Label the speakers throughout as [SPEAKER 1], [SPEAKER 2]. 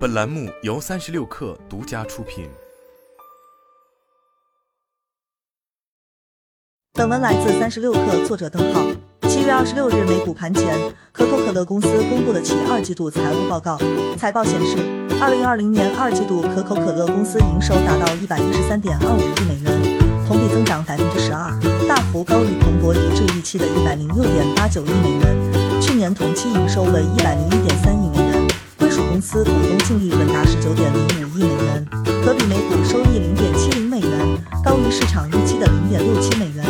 [SPEAKER 1] 本栏目由三十六氪独家出品。
[SPEAKER 2] 本文来自三十六氪，作者邓浩。七月二十六日美股盘前，可口可乐公司公布了其二季度财务报告。财报显示，二零二零年二季度可口可乐公司营收达到一百一十三点二五亿美元，同比增长百分之十二，大幅高于彭博一致预期的一百零六点八九亿美元。去年同期营收为一百零一点三。公司股东净利润达十九点零五亿美元，可比每股收益零点七零美元，高于市场预期的零点六七美元。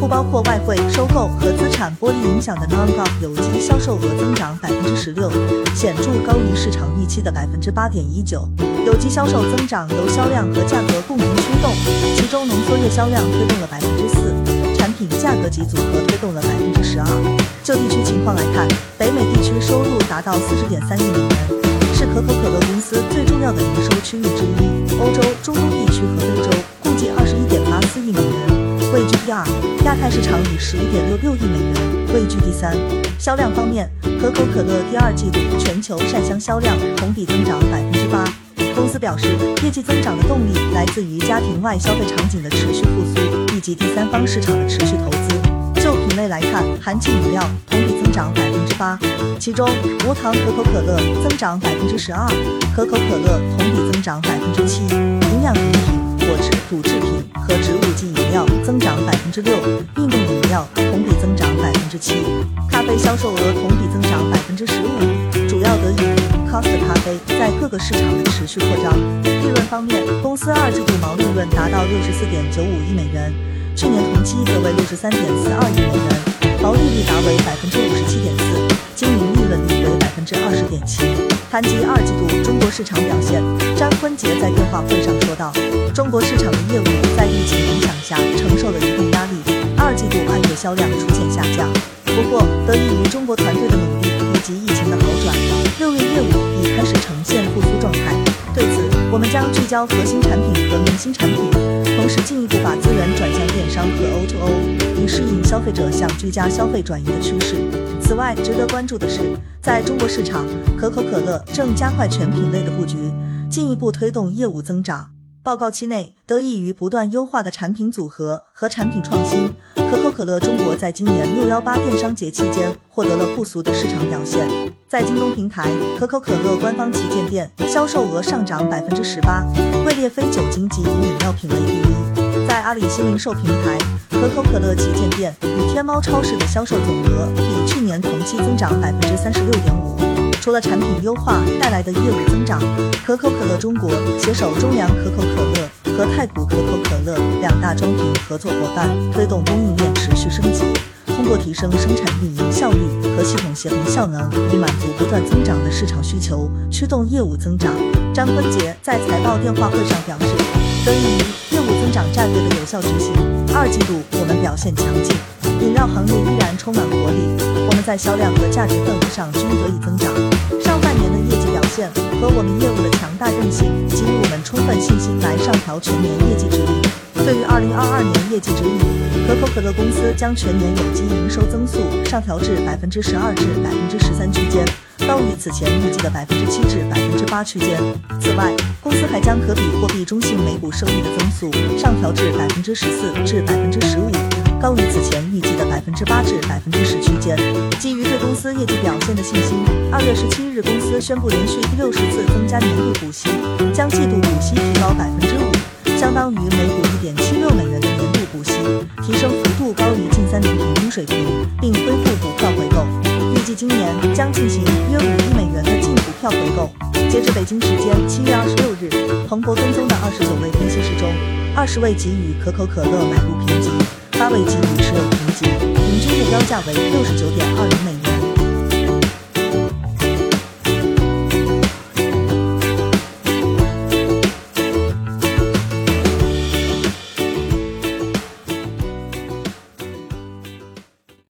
[SPEAKER 2] 不包括外汇收购和资产剥离影响的 Non-GAAP 有机销售额增长百分之十六，显著高于市场预期的百分之八点一九。有机销售增长由销量和价格共同驱动，其中浓缩液销量推动了百分之四，产品价格及组合推动了百分之十二。就地区情况来看，北美地区收入达到四十点三亿美元。是可口可乐公司最重要的营收区域之一。欧洲、中东地区和非洲共计二十一点八四亿美元，位居第二。亚太市场以十一点六六亿美元位居第三。销量方面，可口可乐第二季度全球扇箱销量同比增长百分之八。公司表示，业绩增长的动力来自于家庭外消费场景的持续复苏，以及第三方市场的持续投资。品类来看，含气饮料同比增长百分之八，其中无糖可口可乐增长百分之十二，可口可乐同比增长百分之七，营养饮品、果汁、乳制品和植物基饮料增长百分之六，运动饮料同比增长百分之七，咖啡销售额同比增长百分之十五，主要得益于 Costa 咖啡在各个市场的持续扩张。利润方面，公司二季度毛利润达到六十四点九五亿美元。去年同期则为六十三点四二亿美元，毛利率达为百分之五十七点四，经营利润率为百分之二十点七。谈及二季度中国市场表现，张坤杰在电话会上说道：“中国市场的业务在疫情影响下承受了一定压力，二季度按月销量出现下降。不过，得益于中国团队的努力将聚焦核心产品和明星产品，同时进一步把资源转向电。”商和 O2O 以适应消费者向居家消费转移的趋势。此外，值得关注的是，在中国市场，可口可乐正加快全品类的布局，进一步推动业务增长。报告期内，得益于不断优化的产品组合和产品创新，可可乐中国在今年六幺八电商节期间获得了不俗的市场表现。在京东平台，可口可乐官方旗舰店销售额上涨百分之十八，位列非酒精及饮料品类第一。在阿里新零售平台，可口可乐旗舰店与天猫超市的销售总额比去年同期增长百分之三十六点五。除了产品优化带来的业务增长，可口可乐中国携手中粮可口可乐和太古可口可乐两大装瓶合作伙伴，推动供应链持续升级，通过提升生产运营效率和系统协同效能，以满足不断增长的市场需求，驱动业务增长。张坤杰在财报电话会上表示，得益于业务增长战略的有效执行，二季度我们表现强劲。饮料行业依然充满活力，我们在销量和价值份额上均得以增长。上半年的业绩表现和我们业务的强大韧性，给予我们充分信心来上调全年业绩指引。对于二零二二年业绩指引，可口可乐公司将全年有机营收增速上调至百分之十二至百分之十三区间，高于此前预计的百分之七至百分之八区间。此外，公司还将可比货币中性每股收益的增速上调至百分之十四至百分之十五。高于此前预计的百分之八至百分之十区间。基于对公司业绩表现的信心，二月十七日，公司宣布连续第六十次增加年度股息，将季度股息提高百分之五，相当于每股一点七六美元的股息，提升幅度高于近三年平均水平，并恢复股票回购。预计今年将进行约五亿美元的净股票回购。截至北京时间七月二十六日，彭博跟踪的二十九位分析师中，二十位给予可口可乐买入评级。八位给予持有评级，平均目标价为六十九点二零美元。